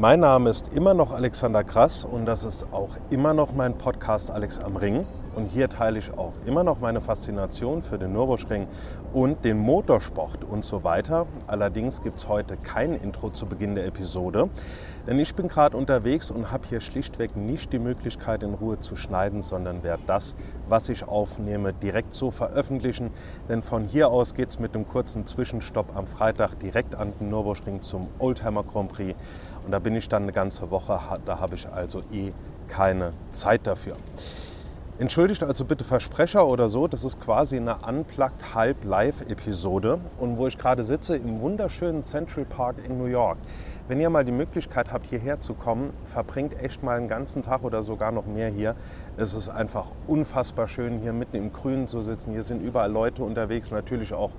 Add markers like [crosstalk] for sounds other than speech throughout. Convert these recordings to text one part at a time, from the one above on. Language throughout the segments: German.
Mein Name ist immer noch Alexander Krass und das ist auch immer noch mein Podcast Alex am Ring. Und hier teile ich auch immer noch meine Faszination für den Nürburgring und den Motorsport und so weiter. Allerdings gibt es heute kein Intro zu Beginn der Episode, denn ich bin gerade unterwegs und habe hier schlichtweg nicht die Möglichkeit, in Ruhe zu schneiden, sondern werde das, was ich aufnehme, direkt so veröffentlichen. Denn von hier aus geht es mit einem kurzen Zwischenstopp am Freitag direkt an den Nürburgring zum Oldtimer Grand Prix. Und da bin ich dann eine ganze Woche, da habe ich also eh keine Zeit dafür. Entschuldigt also bitte Versprecher oder so, das ist quasi eine Unplugged Halb Live Episode und wo ich gerade sitze im wunderschönen Central Park in New York. Wenn ihr mal die Möglichkeit habt, hierher zu kommen, verbringt echt mal einen ganzen Tag oder sogar noch mehr hier. Es ist einfach unfassbar schön, hier mitten im Grünen zu sitzen. Hier sind überall Leute unterwegs, natürlich auch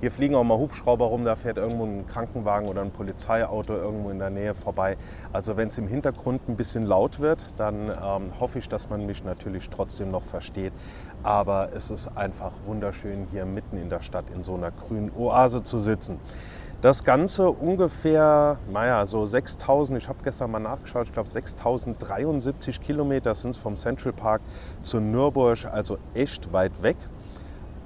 hier fliegen auch mal Hubschrauber rum, da fährt irgendwo ein Krankenwagen oder ein Polizeiauto irgendwo in der Nähe vorbei. Also wenn es im Hintergrund ein bisschen laut wird, dann ähm, hoffe ich, dass man mich natürlich trotzdem noch versteht. Aber es ist einfach wunderschön, hier mitten in der Stadt in so einer grünen Oase zu sitzen. Das Ganze ungefähr, naja, so 6000, ich habe gestern mal nachgeschaut, ich glaube 6073 Kilometer sind es vom Central Park zu Nürburg, also echt weit weg.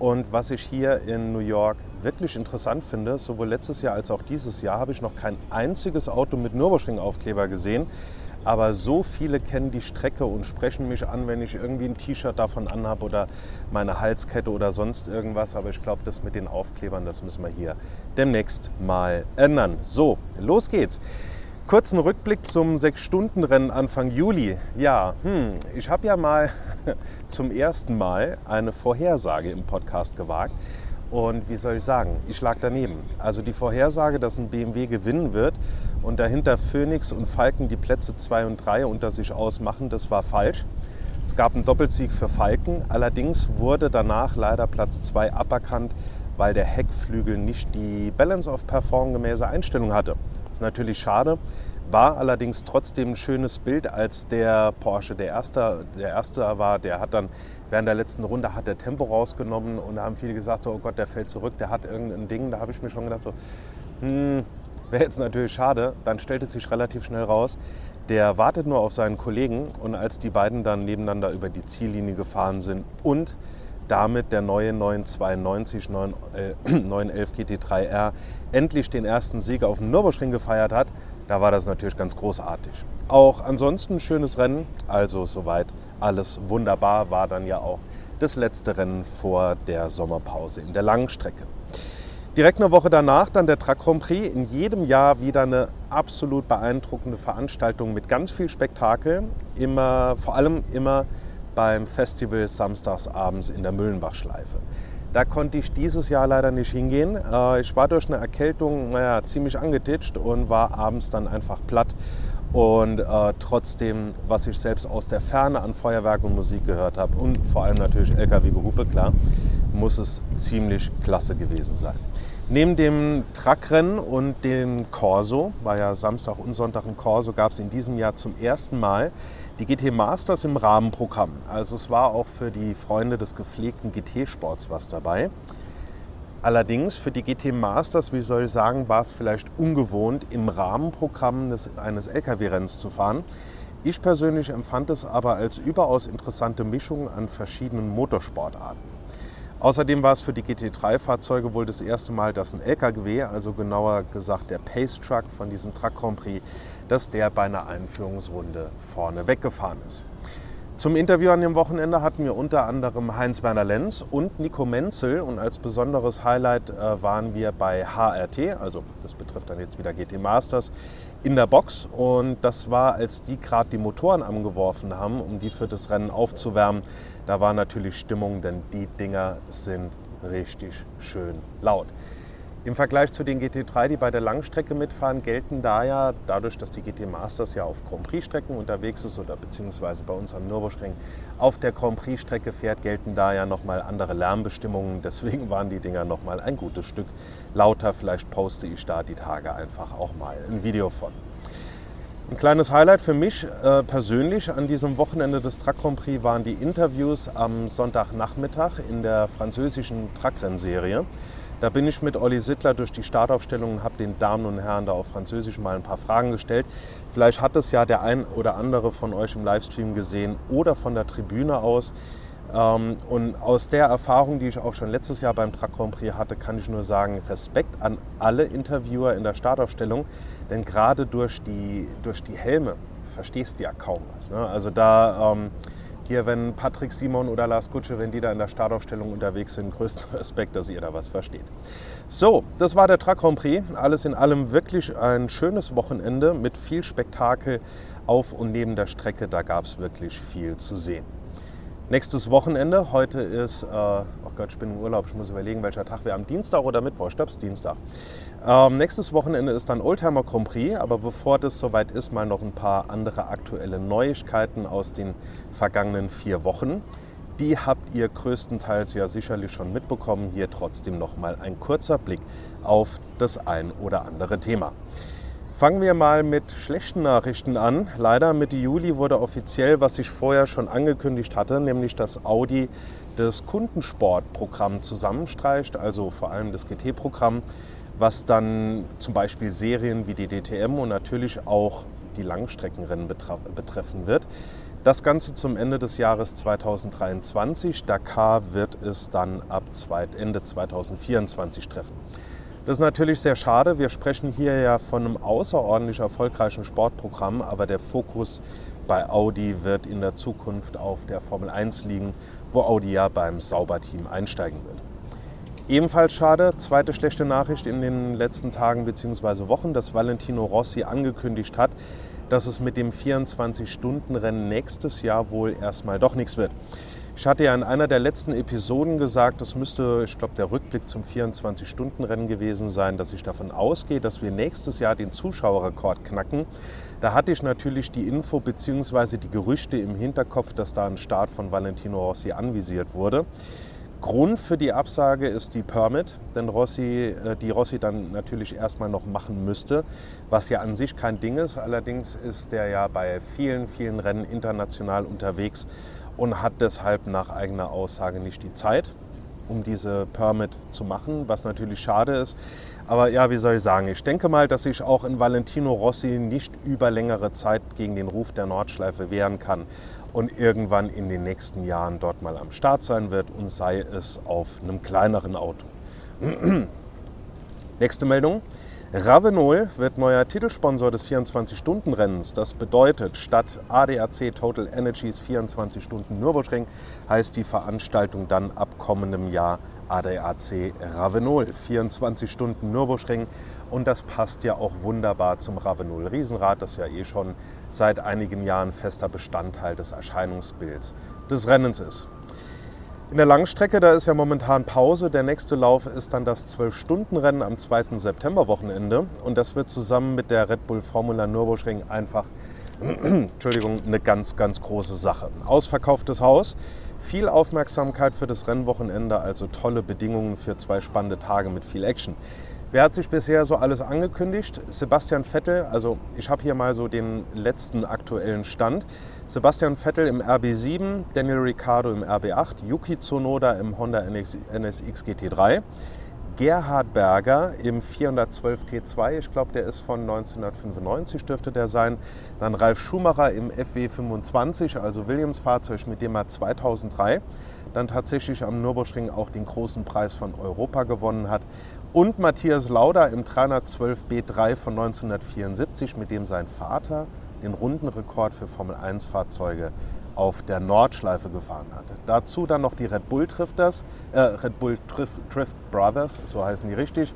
Und was ich hier in New York wirklich interessant finde, sowohl letztes Jahr als auch dieses Jahr habe ich noch kein einziges Auto mit Nürburgring-Aufkleber gesehen. Aber so viele kennen die Strecke und sprechen mich an, wenn ich irgendwie ein T-Shirt davon anhabe oder meine Halskette oder sonst irgendwas. Aber ich glaube, das mit den Aufklebern, das müssen wir hier demnächst mal ändern. So, los geht's. Kurzen Rückblick zum Sechs-Stunden-Rennen Anfang Juli. Ja, hm, ich habe ja mal [laughs] zum ersten Mal eine Vorhersage im Podcast gewagt. Und wie soll ich sagen, ich lag daneben. Also die Vorhersage, dass ein BMW gewinnen wird und dahinter Phoenix und Falken die Plätze 2 und 3 unter sich ausmachen, das war falsch. Es gab einen Doppelsieg für Falken, allerdings wurde danach leider Platz 2 aberkannt, weil der Heckflügel nicht die Balance of Perform gemäße Einstellung hatte. Das ist natürlich schade, war allerdings trotzdem ein schönes Bild, als der Porsche der erste, der erste war. Der hat dann während der letzten Runde hat der Tempo rausgenommen und da haben viele gesagt, so, oh Gott, der fällt zurück, der hat irgendein Ding. Da habe ich mir schon gedacht, so, hm, wäre jetzt natürlich schade. Dann stellt es sich relativ schnell raus, der wartet nur auf seinen Kollegen und als die beiden dann nebeneinander über die Ziellinie gefahren sind und damit der neue 992 911 GT3R endlich den ersten Sieg auf dem Nürburgring gefeiert hat, da war das natürlich ganz großartig. Auch ansonsten schönes Rennen, also soweit alles wunderbar, war dann ja auch das letzte Rennen vor der Sommerpause in der Langstrecke. Direkt eine Woche danach dann der Truck Grand Prix. In jedem Jahr wieder eine absolut beeindruckende Veranstaltung mit ganz viel Spektakel. Immer, vor allem immer beim Festival samstags abends in der Müllenbachschleife. Da konnte ich dieses Jahr leider nicht hingehen. Äh, ich war durch eine Erkältung naja, ziemlich angetitscht und war abends dann einfach platt. Und äh, trotzdem, was ich selbst aus der Ferne an Feuerwerk und Musik gehört habe und vor allem natürlich LKW-Gehupe, klar, muss es ziemlich klasse gewesen sein. Neben dem Truckrennen und dem Corso, war ja Samstag und Sonntag ein Corso, gab es in diesem Jahr zum ersten Mal die GT Masters im Rahmenprogramm. Also es war auch für die Freunde des gepflegten GT-Sports was dabei. Allerdings für die GT Masters, wie soll ich sagen, war es vielleicht ungewohnt, im Rahmenprogramm des, eines Lkw-Rennens zu fahren. Ich persönlich empfand es aber als überaus interessante Mischung an verschiedenen Motorsportarten. Außerdem war es für die GT3-Fahrzeuge wohl das erste Mal, dass ein LKW, also genauer gesagt der Pace Truck von diesem Truck Grand Prix, dass der bei einer Einführungsrunde vorne weggefahren ist. Zum Interview an dem Wochenende hatten wir unter anderem Heinz-Werner Lenz und Nico Menzel und als besonderes Highlight äh, waren wir bei HRT, also das betrifft dann jetzt wieder GT Masters, in der Box und das war, als die gerade die Motoren angeworfen haben, um die für das Rennen aufzuwärmen. Da war natürlich Stimmung, denn die Dinger sind richtig schön laut. Im Vergleich zu den GT3, die bei der Langstrecke mitfahren, gelten da ja, dadurch, dass die GT Masters ja auf Grand Prix-Strecken unterwegs ist oder beziehungsweise bei uns am Nürburgring auf der Grand Prix-Strecke fährt, gelten da ja nochmal andere Lärmbestimmungen. [laughs] Deswegen waren die Dinger nochmal ein gutes Stück lauter. Vielleicht poste ich da die Tage einfach auch mal ein Video von. Ein kleines Highlight für mich äh, persönlich an diesem Wochenende des Truck Grand Prix waren die Interviews am Sonntagnachmittag in der französischen Truckrennserie. Da bin ich mit Olli Sittler durch die Startaufstellung und habe den Damen und Herren da auf Französisch mal ein paar Fragen gestellt. Vielleicht hat es ja der ein oder andere von euch im Livestream gesehen oder von der Tribüne aus. Ähm, und aus der Erfahrung, die ich auch schon letztes Jahr beim Truck Grand Prix hatte, kann ich nur sagen, Respekt an alle Interviewer in der Startaufstellung, denn gerade durch die, durch die Helme verstehst du ja kaum was. Ne? Also da ähm, hier, wenn Patrick Simon oder Lars Gutsche, wenn die da in der Startaufstellung unterwegs sind, größten [laughs] Respekt, dass ihr da was versteht. So, das war der Truck Grand Prix. Alles in allem wirklich ein schönes Wochenende mit viel Spektakel auf und neben der Strecke. Da gab es wirklich viel zu sehen. Nächstes Wochenende, heute ist, äh, oh Gott, ich bin im Urlaub, ich muss überlegen, welcher Tag wir am Dienstag oder Mittwoch, ich glaube es Dienstag. Ähm, nächstes Wochenende ist dann Oldtimer Grand Prix, aber bevor das soweit ist, mal noch ein paar andere aktuelle Neuigkeiten aus den vergangenen vier Wochen. Die habt ihr größtenteils ja sicherlich schon mitbekommen. Hier trotzdem noch mal ein kurzer Blick auf das ein oder andere Thema. Fangen wir mal mit schlechten Nachrichten an. Leider Mitte Juli wurde offiziell, was ich vorher schon angekündigt hatte, nämlich dass Audi das Kundensportprogramm zusammenstreicht, also vor allem das GT-Programm, was dann zum Beispiel Serien wie die DTM und natürlich auch die Langstreckenrennen betreffen wird. Das Ganze zum Ende des Jahres 2023. Dakar wird es dann ab Ende 2024 treffen. Das ist natürlich sehr schade. Wir sprechen hier ja von einem außerordentlich erfolgreichen Sportprogramm, aber der Fokus bei Audi wird in der Zukunft auf der Formel 1 liegen, wo Audi ja beim Sauberteam einsteigen wird. Ebenfalls schade, zweite schlechte Nachricht in den letzten Tagen bzw. Wochen, dass Valentino Rossi angekündigt hat, dass es mit dem 24-Stunden-Rennen nächstes Jahr wohl erstmal doch nichts wird. Ich hatte ja in einer der letzten Episoden gesagt, das müsste, ich glaube, der Rückblick zum 24-Stunden-Rennen gewesen sein, dass ich davon ausgehe, dass wir nächstes Jahr den Zuschauerrekord knacken. Da hatte ich natürlich die Info bzw. die Gerüchte im Hinterkopf, dass da ein Start von Valentino Rossi anvisiert wurde. Grund für die Absage ist die Permit, denn Rossi, äh, die Rossi dann natürlich erstmal noch machen müsste, was ja an sich kein Ding ist. Allerdings ist der ja bei vielen, vielen Rennen international unterwegs und hat deshalb nach eigener Aussage nicht die Zeit, um diese Permit zu machen, was natürlich schade ist. Aber ja, wie soll ich sagen, ich denke mal, dass sich auch in Valentino Rossi nicht über längere Zeit gegen den Ruf der Nordschleife wehren kann und irgendwann in den nächsten Jahren dort mal am Start sein wird und sei es auf einem kleineren Auto. [clears throat] Nächste Meldung. Ravenol wird neuer Titelsponsor des 24-Stunden-Rennens. Das bedeutet, statt ADAC Total Energies 24 Stunden Nürburgring heißt die Veranstaltung dann ab kommendem Jahr ADAC Ravenol 24 Stunden Nürburgring. Und das passt ja auch wunderbar zum Ravenol Riesenrad, das ja eh schon seit einigen Jahren fester Bestandteil des Erscheinungsbilds des Rennens ist. In der Langstrecke, da ist ja momentan Pause. Der nächste Lauf ist dann das 12-Stunden-Rennen am 2. September-Wochenende. Und das wird zusammen mit der Red Bull Formula Nürburgring einfach [clears throat] Entschuldigung, eine ganz, ganz große Sache. Ausverkauftes Haus, viel Aufmerksamkeit für das Rennwochenende, also tolle Bedingungen für zwei spannende Tage mit viel Action. Wer hat sich bisher so alles angekündigt? Sebastian Vettel, also ich habe hier mal so den letzten aktuellen Stand. Sebastian Vettel im RB7, Daniel Ricciardo im RB8, Yuki Tsunoda im Honda NSX GT3, Gerhard Berger im 412 T2, ich glaube, der ist von 1995, dürfte der sein. Dann Ralf Schumacher im FW25, also Williams-Fahrzeug, mit dem er 2003 dann tatsächlich am Nürburgring auch den großen Preis von Europa gewonnen hat. Und Matthias Lauda im 312 B3 von 1974, mit dem sein Vater den Rundenrekord für Formel-1-Fahrzeuge auf der Nordschleife gefahren hatte. Dazu dann noch die Red Bull Drifters, äh, Red Bull Drift, Drift, Brothers, so heißen die richtig.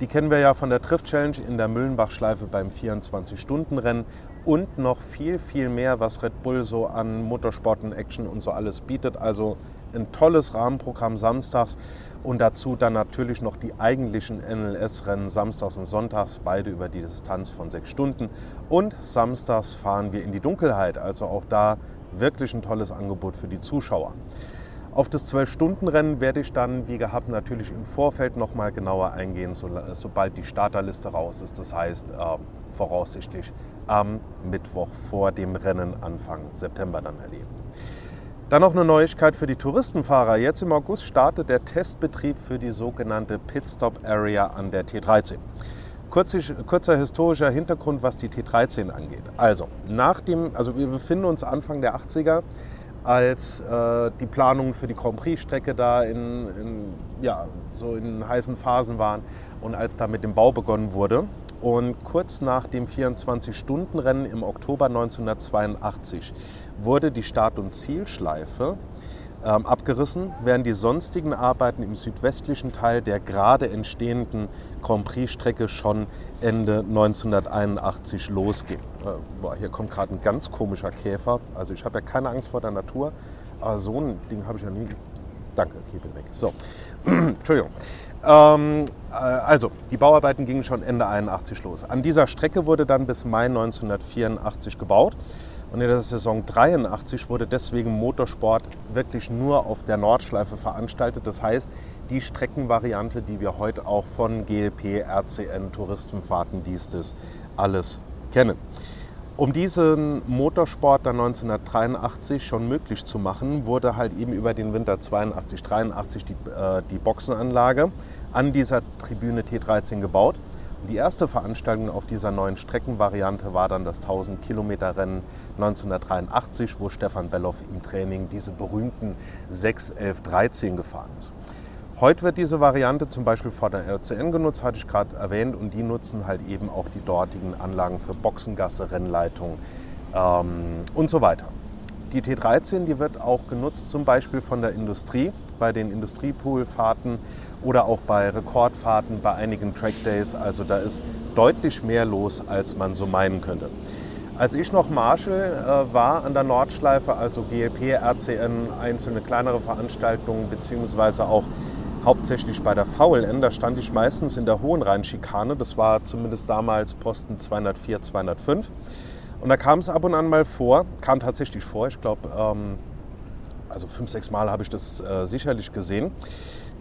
Die kennen wir ja von der Drift Challenge in der Müllenbach-Schleife beim 24-Stunden-Rennen und noch viel, viel mehr, was Red Bull so an Motorsport und Action und so alles bietet. Also ein tolles Rahmenprogramm samstags und dazu dann natürlich noch die eigentlichen NLS-Rennen samstags und sonntags, beide über die Distanz von sechs Stunden. Und samstags fahren wir in die Dunkelheit, also auch da wirklich ein tolles Angebot für die Zuschauer. Auf das 12-Stunden-Rennen werde ich dann, wie gehabt, natürlich im Vorfeld noch mal genauer eingehen, so, sobald die Starterliste raus ist. Das heißt, äh, voraussichtlich am Mittwoch vor dem Rennen Anfang September dann erleben. Dann noch eine Neuigkeit für die Touristenfahrer. Jetzt im August startet der Testbetrieb für die sogenannte Pitstop Area an der T13. Kurzig, kurzer historischer Hintergrund, was die T13 angeht. Also, nach dem, also wir befinden uns Anfang der 80er, als äh, die Planungen für die Grand Prix-Strecke da in, in, ja, so in heißen Phasen waren und als da mit dem Bau begonnen wurde. Und kurz nach dem 24-Stunden-Rennen im Oktober 1982 wurde die Start- und Zielschleife ähm, abgerissen, während die sonstigen Arbeiten im südwestlichen Teil der gerade entstehenden Grand Prix-Strecke schon Ende 1981 losging. Äh, boah, hier kommt gerade ein ganz komischer Käfer. Also ich habe ja keine Angst vor der Natur, aber so ein Ding habe ich ja nie. Danke, it weg. So, [clears throat] Entschuldigung. Ähm, äh, also, die Bauarbeiten gingen schon Ende 81 los. An dieser Strecke wurde dann bis Mai 1984 gebaut. Und in der Saison 83 wurde deswegen Motorsport wirklich nur auf der Nordschleife veranstaltet. Das heißt, die Streckenvariante, die wir heute auch von GLP, RCN, Touristenfahrten, dies, das alles kennen. Um diesen Motorsport dann 1983 schon möglich zu machen, wurde halt eben über den Winter 82, 83 die, äh, die Boxenanlage an dieser Tribüne T13 gebaut. Die erste Veranstaltung auf dieser neuen Streckenvariante war dann das 1000 Kilometer Rennen 1983, wo Stefan Belloff im Training diese berühmten 6, 11, 13 gefahren ist. Heute wird diese Variante zum Beispiel von der RCN genutzt, hatte ich gerade erwähnt, und die nutzen halt eben auch die dortigen Anlagen für Boxengasse, Rennleitung ähm, und so weiter. Die T13, die wird auch genutzt zum Beispiel von der Industrie bei den Industriepoolfahrten oder auch bei Rekordfahrten, bei einigen Trackdays. Also da ist deutlich mehr los, als man so meinen könnte. Als ich noch Marshall äh, war an der Nordschleife, also GLP, RCN, einzelne kleinere Veranstaltungen, beziehungsweise auch hauptsächlich bei der VLN, da stand ich meistens in der Hohenrhein-Schikane. Das war zumindest damals Posten 204, 205. Und da kam es ab und an mal vor, kam tatsächlich vor, ich glaube, ähm, also fünf, sechs Mal habe ich das äh, sicherlich gesehen,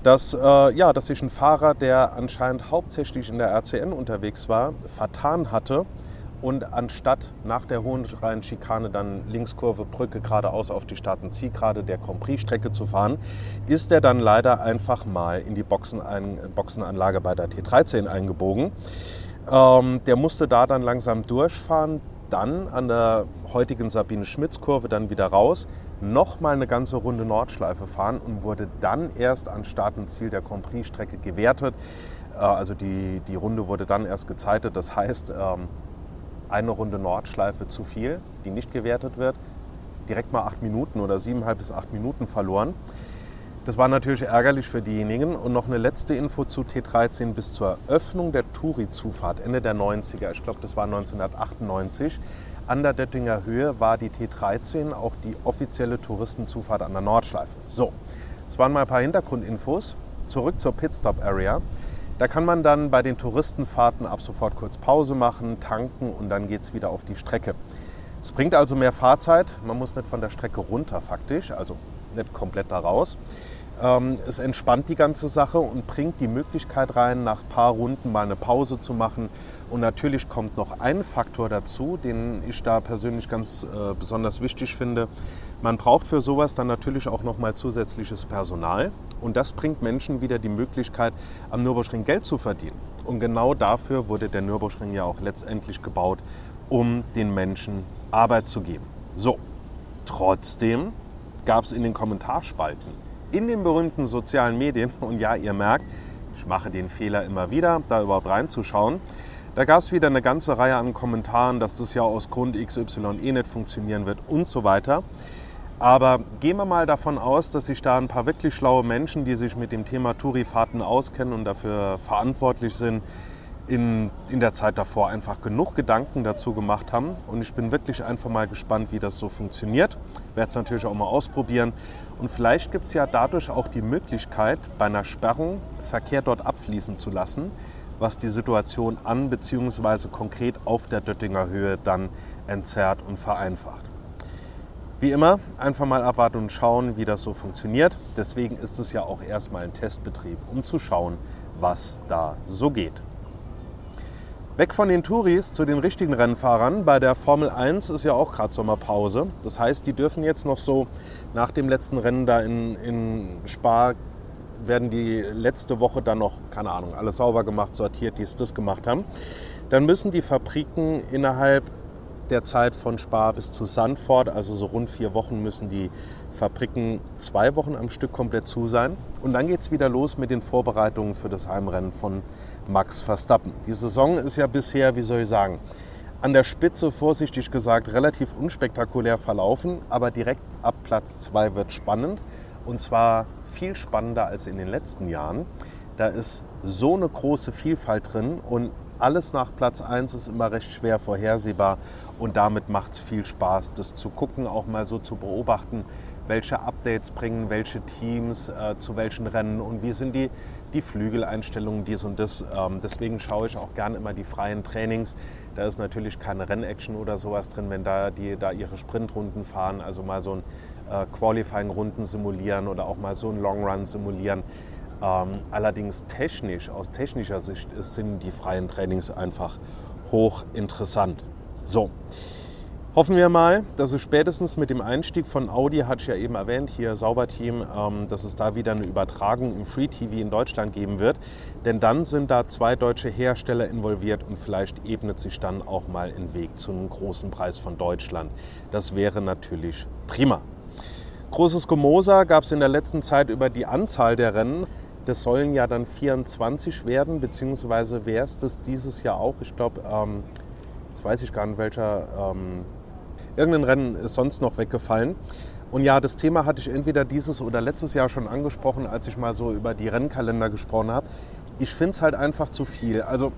dass, äh, ja, dass sich ein Fahrer, der anscheinend hauptsächlich in der RCN unterwegs war, vertan hatte und anstatt nach der Hohenrhein-Schikane dann Linkskurve Brücke geradeaus auf die Staaten-Zielgerade der Compris-Strecke zu fahren, ist er dann leider einfach mal in die Boxenein Boxenanlage bei der T13 eingebogen. Ähm, der musste da dann langsam durchfahren, dann an der heutigen Sabine-Schmitz-Kurve dann wieder raus, nochmal eine ganze Runde Nordschleife fahren und wurde dann erst an Start und Ziel der Compris-Strecke gewertet. Äh, also die, die Runde wurde dann erst gezeitet. Das heißt, ähm, eine Runde Nordschleife zu viel, die nicht gewertet wird. Direkt mal acht Minuten oder siebeneinhalb bis acht Minuten verloren. Das war natürlich ärgerlich für diejenigen. Und noch eine letzte Info zu T13 bis zur Eröffnung der Touri-Zufahrt Ende der 90er. Ich glaube, das war 1998. An der Döttinger Höhe war die T13 auch die offizielle Touristenzufahrt an der Nordschleife. So, das waren mal ein paar Hintergrundinfos. Zurück zur Pitstop Area. Da kann man dann bei den Touristenfahrten ab sofort kurz Pause machen, tanken und dann geht es wieder auf die Strecke. Es bringt also mehr Fahrzeit. Man muss nicht von der Strecke runter faktisch, also nicht komplett da raus. Ähm, es entspannt die ganze Sache und bringt die Möglichkeit rein, nach ein paar Runden mal eine Pause zu machen. Und natürlich kommt noch ein Faktor dazu, den ich da persönlich ganz äh, besonders wichtig finde. Man braucht für sowas dann natürlich auch noch mal zusätzliches Personal. Und das bringt Menschen wieder die Möglichkeit, am Nürburgring Geld zu verdienen. Und genau dafür wurde der Nürburgring ja auch letztendlich gebaut, um den Menschen Arbeit zu geben. So, trotzdem gab es in den Kommentarspalten, in den berühmten sozialen Medien, und ja, ihr merkt, ich mache den Fehler immer wieder, da überhaupt reinzuschauen, da gab es wieder eine ganze Reihe an Kommentaren, dass das ja aus Grund XY eh nicht funktionieren wird und so weiter. Aber gehen wir mal davon aus, dass sich da ein paar wirklich schlaue Menschen, die sich mit dem Thema Tourifahrten auskennen und dafür verantwortlich sind, in, in der Zeit davor einfach genug Gedanken dazu gemacht haben. Und ich bin wirklich einfach mal gespannt, wie das so funktioniert. Werde es natürlich auch mal ausprobieren. Und vielleicht gibt es ja dadurch auch die Möglichkeit, bei einer Sperrung Verkehr dort abfließen zu lassen, was die Situation an bzw. konkret auf der Döttinger Höhe dann entzerrt und vereinfacht. Wie immer, einfach mal abwarten und schauen, wie das so funktioniert. Deswegen ist es ja auch erstmal ein Testbetrieb, um zu schauen, was da so geht. Weg von den Touris zu den richtigen Rennfahrern. Bei der Formel 1 ist ja auch gerade Sommerpause. Das heißt, die dürfen jetzt noch so nach dem letzten Rennen da in, in Spa werden die letzte Woche dann noch, keine Ahnung, alles sauber gemacht, sortiert, dies, das gemacht haben. Dann müssen die Fabriken innerhalb der Zeit von Spa bis zu Sandford, also so rund vier Wochen, müssen die Fabriken zwei Wochen am Stück komplett zu sein. Und dann geht es wieder los mit den Vorbereitungen für das Heimrennen von Max Verstappen. Die Saison ist ja bisher, wie soll ich sagen, an der Spitze, vorsichtig gesagt, relativ unspektakulär verlaufen, aber direkt ab Platz 2 wird spannend. Und zwar viel spannender als in den letzten Jahren. Da ist so eine große Vielfalt drin und alles nach Platz 1 ist immer recht schwer vorhersehbar und damit macht es viel Spaß, das zu gucken, auch mal so zu beobachten, welche Updates bringen welche Teams äh, zu welchen Rennen und wie sind die, die Flügeleinstellungen, dies und das. Ähm, deswegen schaue ich auch gerne immer die freien Trainings. Da ist natürlich keine Rennaction oder sowas drin, wenn da die da ihre Sprintrunden fahren, also mal so ein äh, Qualifying-Runden simulieren oder auch mal so ein Long Run simulieren. Ähm, allerdings technisch, aus technischer Sicht sind die freien Trainings einfach hochinteressant. So, Hoffen wir mal, dass es spätestens mit dem Einstieg von Audi, hatte ich ja eben erwähnt, hier Sauberteam, ähm, dass es da wieder eine Übertragung im Free TV in Deutschland geben wird. Denn dann sind da zwei deutsche Hersteller involviert und vielleicht ebnet sich dann auch mal ein Weg zu einem großen Preis von Deutschland. Das wäre natürlich prima. Großes Gemoser gab es in der letzten Zeit über die Anzahl der Rennen. Das sollen ja dann 24 werden, beziehungsweise wäre es das dieses Jahr auch. Ich glaube, ähm, jetzt weiß ich gar nicht, welcher ähm, Irgendein Rennen ist sonst noch weggefallen. Und ja, das Thema hatte ich entweder dieses oder letztes Jahr schon angesprochen, als ich mal so über die Rennkalender gesprochen habe. Ich finde es halt einfach zu viel. Also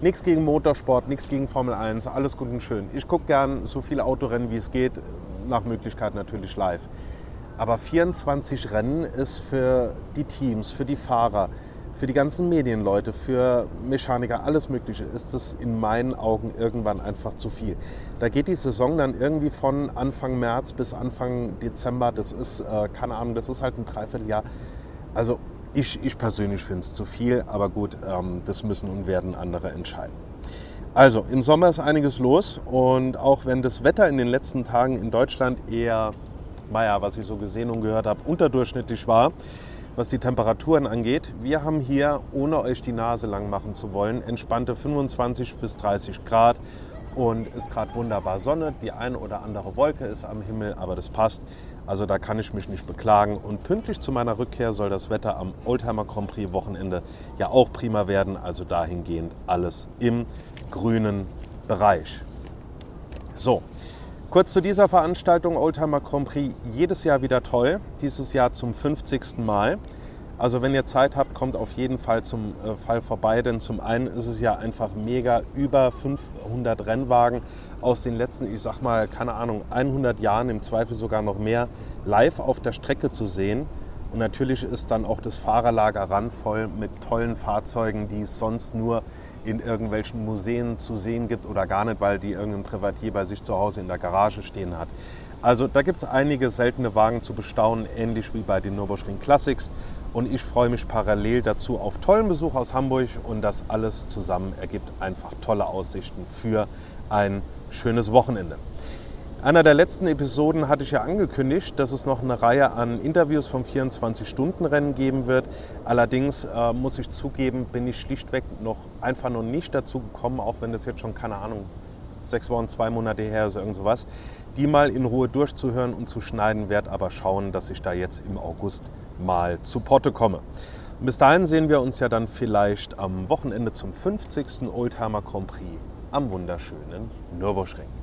nichts gegen Motorsport, nichts gegen Formel 1, alles gut und schön. Ich gucke gern so viele Autorennen, wie es geht, nach Möglichkeit natürlich live. Aber 24 Rennen ist für die Teams, für die Fahrer, für die ganzen Medienleute, für Mechaniker, alles Mögliche, ist es in meinen Augen irgendwann einfach zu viel. Da geht die Saison dann irgendwie von Anfang März bis Anfang Dezember. Das ist, äh, keine Ahnung, das ist halt ein Dreivierteljahr. Also ich, ich persönlich finde es zu viel, aber gut, ähm, das müssen und werden andere entscheiden. Also, im Sommer ist einiges los und auch wenn das Wetter in den letzten Tagen in Deutschland eher, naja, was ich so gesehen und gehört habe, unterdurchschnittlich war, was die Temperaturen angeht. Wir haben hier, ohne euch die Nase lang machen zu wollen, entspannte 25 bis 30 Grad und ist gerade wunderbar Sonne. Die eine oder andere Wolke ist am Himmel, aber das passt. Also da kann ich mich nicht beklagen. Und pünktlich zu meiner Rückkehr soll das Wetter am Oldtimer Grand Prix Wochenende ja auch prima werden. Also dahingehend alles im grünen Bereich. So, Kurz zu dieser Veranstaltung Oldtimer Grand Prix. Jedes Jahr wieder toll. Dieses Jahr zum 50. Mal. Also wenn ihr Zeit habt, kommt auf jeden Fall zum äh, Fall vorbei, denn zum einen ist es ja einfach mega, über 500 Rennwagen aus den letzten, ich sag mal, keine Ahnung, 100 Jahren, im Zweifel sogar noch mehr, live auf der Strecke zu sehen. Und natürlich ist dann auch das Fahrerlager randvoll mit tollen Fahrzeugen, die es sonst nur in irgendwelchen Museen zu sehen gibt oder gar nicht, weil die irgendein Privatier bei sich zu Hause in der Garage stehen hat. Also da gibt es einige seltene Wagen zu bestaunen, ähnlich wie bei den Nürburgring Classics. Und ich freue mich parallel dazu auf tollen Besuch aus Hamburg und das alles zusammen ergibt einfach tolle Aussichten für ein schönes Wochenende. Einer der letzten Episoden hatte ich ja angekündigt, dass es noch eine Reihe an Interviews vom 24-Stunden-Rennen geben wird. Allerdings äh, muss ich zugeben, bin ich schlichtweg noch einfach noch nicht dazu gekommen, auch wenn das jetzt schon, keine Ahnung, sechs Wochen, zwei Monate her ist, irgend sowas, die mal in Ruhe durchzuhören und zu schneiden, werde aber schauen, dass ich da jetzt im August mal zu Potte komme. Und bis dahin sehen wir uns ja dann vielleicht am Wochenende zum 50. Oldtimer Grand Prix am wunderschönen Nürburgring.